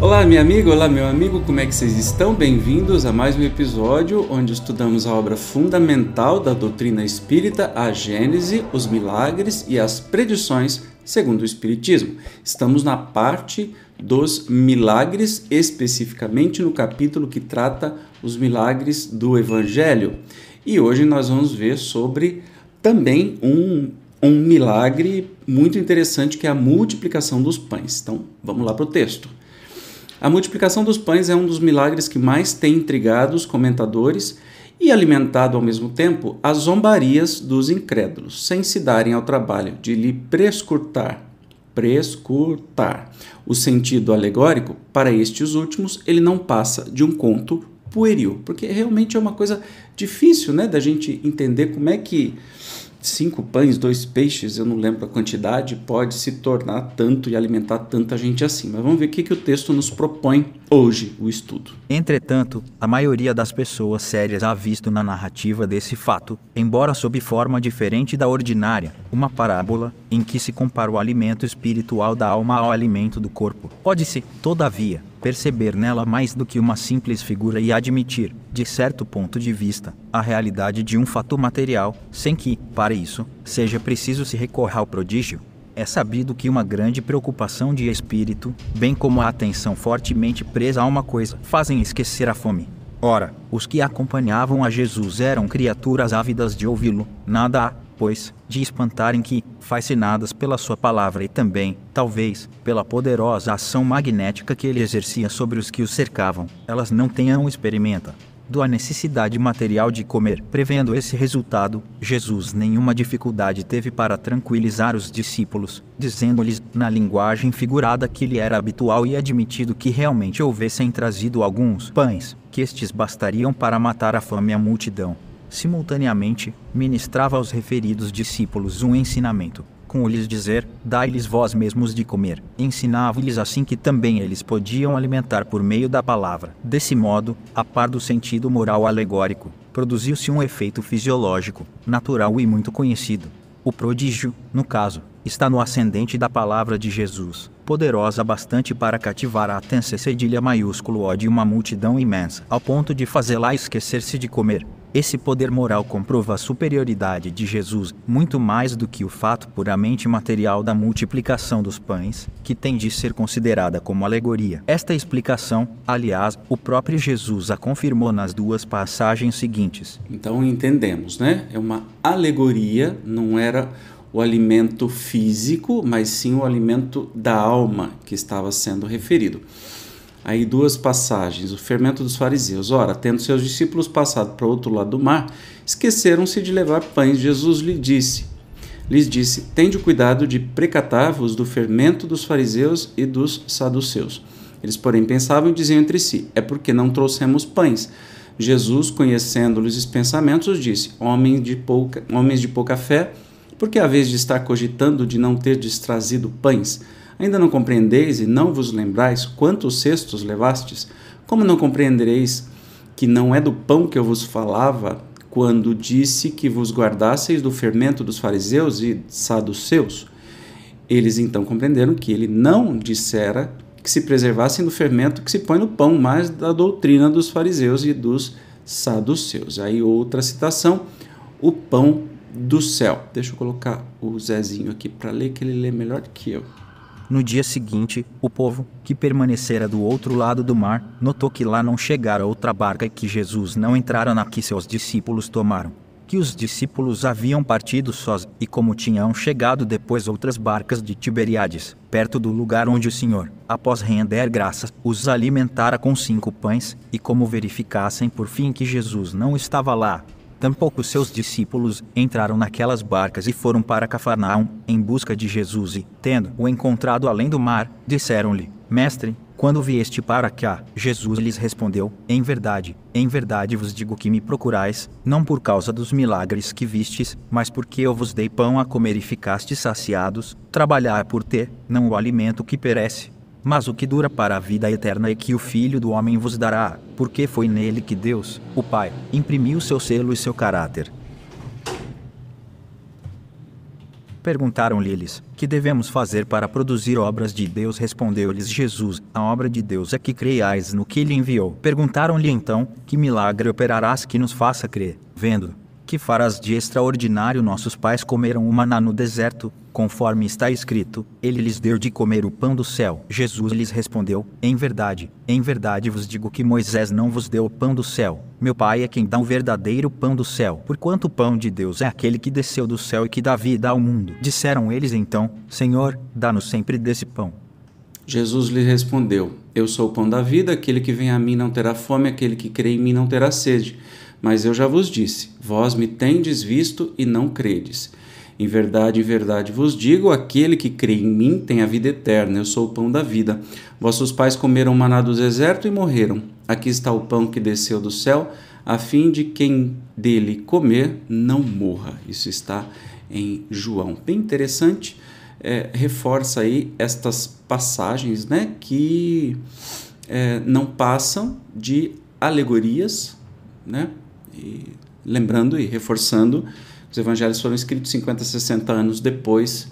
Olá, minha amiga, olá, meu amigo, como é que vocês estão? Bem-vindos a mais um episódio onde estudamos a obra fundamental da doutrina espírita, a Gênese, os milagres e as predições segundo o Espiritismo. Estamos na parte dos milagres, especificamente no capítulo que trata os milagres do Evangelho. E hoje nós vamos ver sobre também um, um milagre muito interessante que é a multiplicação dos pães. Então, vamos lá para o texto. A multiplicação dos pães é um dos milagres que mais tem intrigado os comentadores e alimentado ao mesmo tempo as zombarias dos incrédulos, sem se darem ao trabalho de lhe prescrutar, prescrutar. O sentido alegórico, para estes últimos ele não passa de um conto pueril, porque realmente é uma coisa difícil, né, da gente entender como é que cinco pães, dois peixes, eu não lembro a quantidade, pode se tornar tanto e alimentar tanta gente assim. Mas vamos ver o que, que o texto nos propõe hoje, o estudo. Entretanto, a maioria das pessoas sérias ha visto na narrativa desse fato, embora sob forma diferente da ordinária, uma parábola em que se compara o alimento espiritual da alma ao alimento do corpo. Pode-se, todavia, perceber nela mais do que uma simples figura e admitir, de certo ponto de vista, a realidade de um fato material, sem que, para isso, seja preciso se recorrer ao prodígio. É sabido que uma grande preocupação de espírito, bem como a atenção fortemente presa a uma coisa, fazem esquecer a fome. Ora, os que acompanhavam a Jesus eram criaturas ávidas de ouvi-lo, nada há, pois, de espantarem que, fascinadas pela sua palavra e também, talvez, pela poderosa ação magnética que ele exercia sobre os que os cercavam, elas não tenham experimenta do a necessidade material de comer. Prevendo esse resultado, Jesus nenhuma dificuldade teve para tranquilizar os discípulos, dizendo-lhes, na linguagem figurada que lhe era habitual e admitido que realmente houvessem trazido alguns pães, que estes bastariam para matar a fome à multidão simultaneamente, ministrava aos referidos discípulos um ensinamento, com lhes dizer: Dai-lhes vós mesmos de comer. Ensinava-lhes assim que também eles podiam alimentar por meio da palavra. Desse modo, a par do sentido moral alegórico, produziu-se um efeito fisiológico, natural e muito conhecido. O prodígio, no caso, está no ascendente da palavra de Jesus, poderosa bastante para cativar a atenção cedilha maiúsculo ó de uma multidão imensa, ao ponto de fazê-la esquecer-se de comer. Esse poder moral comprova a superioridade de Jesus muito mais do que o fato puramente material da multiplicação dos pães, que tem de ser considerada como alegoria. Esta explicação, aliás, o próprio Jesus a confirmou nas duas passagens seguintes. Então entendemos, né? É uma alegoria, não era o alimento físico, mas sim o alimento da alma que estava sendo referido aí duas passagens. O fermento dos fariseus. Ora, tendo seus discípulos passado para o outro lado do mar, esqueceram-se de levar pães. Jesus lhe disse, lhes disse: Tende cuidado de precatar-vos do fermento dos fariseus e dos saduceus. Eles, porém, pensavam e diziam entre si: É porque não trouxemos pães. Jesus, conhecendo-lhes os pensamentos, disse: Homens de pouca, homens de pouca fé, por que a vez de estar cogitando de não ter trazido pães? Ainda não compreendeis e não vos lembrais quantos cestos levastes? Como não compreendereis que não é do pão que eu vos falava quando disse que vos guardasseis do fermento dos fariseus e saduceus? Eles então compreenderam que ele não dissera que se preservassem do fermento que se põe no pão, mas da doutrina dos fariseus e dos saduceus. Aí outra citação, o pão do céu. Deixa eu colocar o Zezinho aqui para ler, que ele lê melhor que eu. No dia seguinte, o povo, que permanecera do outro lado do mar, notou que lá não chegara outra barca e que Jesus não entrara na que seus discípulos tomaram. Que os discípulos haviam partido sós, e como tinham chegado depois outras barcas de Tiberiades, perto do lugar onde o Senhor, após render graças, os alimentara com cinco pães, e como verificassem por fim que Jesus não estava lá, Tampouco seus discípulos entraram naquelas barcas e foram para Cafarnaum em busca de Jesus e, tendo-o encontrado além do mar, disseram-lhe: Mestre, quando vieste para cá? Jesus lhes respondeu: Em verdade, em verdade vos digo que me procurais, não por causa dos milagres que vistes, mas porque eu vos dei pão a comer e ficastes saciados. Trabalhar por ter, não o alimento que perece, mas o que dura para a vida eterna é que o Filho do Homem vos dará, porque foi nele que Deus, o Pai, imprimiu seu selo e seu caráter. Perguntaram-lhe eles: Que devemos fazer para produzir obras de Deus? Respondeu-lhes Jesus: A obra de Deus é que creiais no que ele enviou. Perguntaram-lhe então: Que milagre operarás que nos faça crer? Vendo que farás de extraordinário nossos pais comeram o maná no deserto, conforme está escrito, ele lhes deu de comer o pão do céu. Jesus lhes respondeu: Em verdade, em verdade vos digo que Moisés não vos deu o pão do céu. Meu Pai é quem dá o verdadeiro pão do céu. Porquanto o pão de Deus é aquele que desceu do céu e que dá vida ao mundo. Disseram eles então: Senhor, dá-nos sempre desse pão. Jesus lhe respondeu: Eu sou o pão da vida, aquele que vem a mim não terá fome, aquele que crê em mim não terá sede. Mas eu já vos disse: vós me tendes visto e não credes. Em verdade, em verdade vos digo: aquele que crê em mim tem a vida eterna. Eu sou o pão da vida. Vossos pais comeram maná do deserto e morreram. Aqui está o pão que desceu do céu, a fim de quem dele comer não morra. Isso está em João. Bem interessante. É, reforça aí estas passagens né, que é, não passam de alegorias, né, e lembrando e reforçando, os evangelhos foram escritos 50, 60 anos depois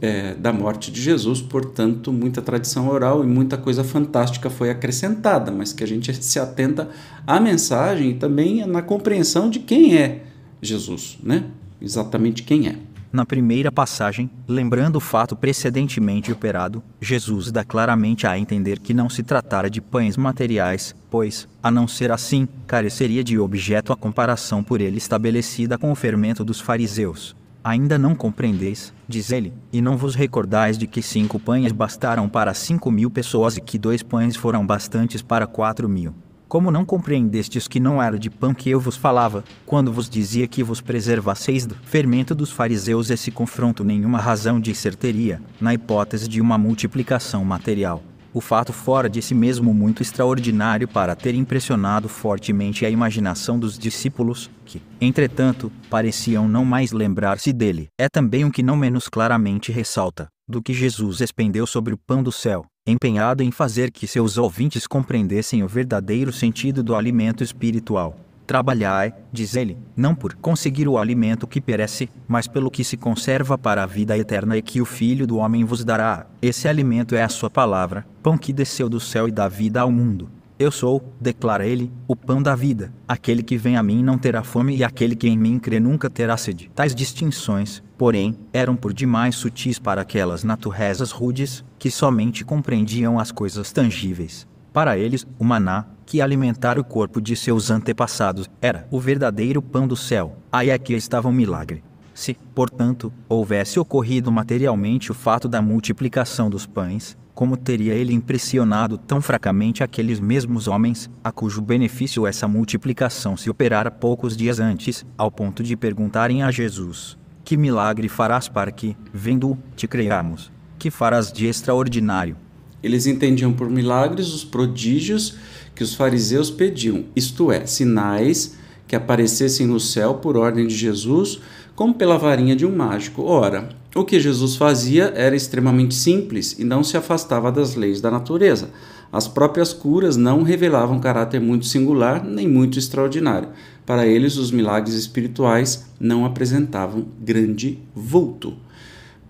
é, da morte de Jesus, portanto, muita tradição oral e muita coisa fantástica foi acrescentada, mas que a gente se atenta à mensagem e também na compreensão de quem é Jesus, né? Exatamente quem é. Na primeira passagem, lembrando o fato precedentemente operado, Jesus dá claramente a entender que não se tratara de pães materiais, pois, a não ser assim, careceria de objeto a comparação por ele estabelecida com o fermento dos fariseus. Ainda não compreendeis, diz ele, e não vos recordais de que cinco pães bastaram para cinco mil pessoas e que dois pães foram bastantes para quatro mil. Como não compreendestes que não era de pão que eu vos falava, quando vos dizia que vos preservasseis do fermento dos fariseus esse confronto nenhuma razão de certeria, na hipótese de uma multiplicação material. O fato fora de si mesmo muito extraordinário para ter impressionado fortemente a imaginação dos discípulos, que, entretanto, pareciam não mais lembrar-se dele, é também o que não menos claramente ressalta, do que Jesus expendeu sobre o pão do céu, empenhado em fazer que seus ouvintes compreendessem o verdadeiro sentido do alimento espiritual. Trabalhai, diz ele, não por conseguir o alimento que perece, mas pelo que se conserva para a vida eterna e que o Filho do Homem vos dará. Esse alimento é a sua palavra, pão que desceu do céu e dá vida ao mundo. Eu sou, declara ele, o pão da vida. Aquele que vem a mim não terá fome e aquele que em mim crê nunca terá sede. Tais distinções, porém, eram por demais sutis para aquelas naturezas rudes, que somente compreendiam as coisas tangíveis. Para eles, o maná, que alimentara o corpo de seus antepassados, era o verdadeiro pão do céu. Aí é que estava o milagre. Se, portanto, houvesse ocorrido materialmente o fato da multiplicação dos pães, como teria ele impressionado tão fracamente aqueles mesmos homens, a cujo benefício essa multiplicação se operara poucos dias antes, ao ponto de perguntarem a Jesus: Que milagre farás para que, vendo-o, te creiamos? Que farás de extraordinário? Eles entendiam por milagres os prodígios que os fariseus pediam, isto é, sinais que aparecessem no céu por ordem de Jesus, como pela varinha de um mágico. Ora, o que Jesus fazia era extremamente simples e não se afastava das leis da natureza. As próprias curas não revelavam caráter muito singular nem muito extraordinário. Para eles, os milagres espirituais não apresentavam grande vulto.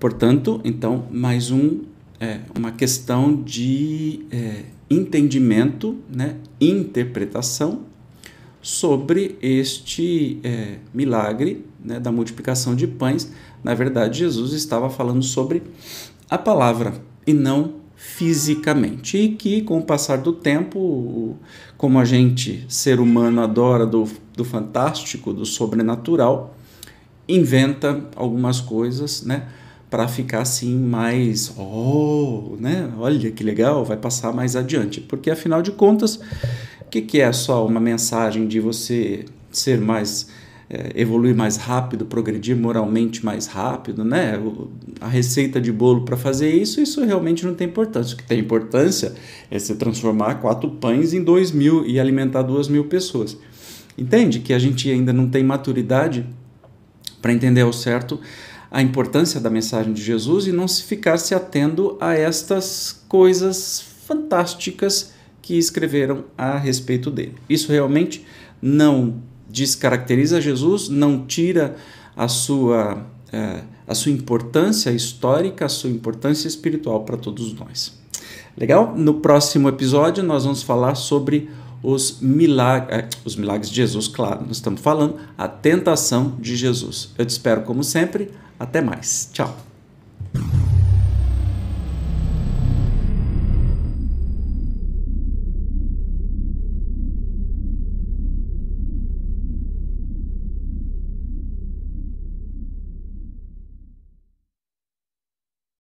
Portanto, então, mais um, é, uma questão de é, entendimento, né, interpretação sobre este é, milagre né, da multiplicação de pães na verdade, Jesus estava falando sobre a palavra e não fisicamente. E que, com o passar do tempo, como a gente, ser humano, adora do, do fantástico, do sobrenatural, inventa algumas coisas, né? Para ficar assim mais, oh, né? Olha que legal, vai passar mais adiante. Porque afinal de contas, o que, que é só uma mensagem de você ser mais evoluir mais rápido, progredir moralmente mais rápido, né? A receita de bolo para fazer isso, isso realmente não tem importância. O que tem importância é você transformar quatro pães em dois mil e alimentar duas mil pessoas. Entende que a gente ainda não tem maturidade para entender ao certo a importância da mensagem de Jesus e não se ficar se atendo a estas coisas fantásticas que escreveram a respeito dele. Isso realmente não descaracteriza Jesus, não tira a sua é, a sua importância histórica, a sua importância espiritual para todos nós. Legal? No próximo episódio nós vamos falar sobre os milagres, é, os milagres de Jesus, claro, nós estamos falando a tentação de Jesus. Eu te espero como sempre. Até mais. Tchau.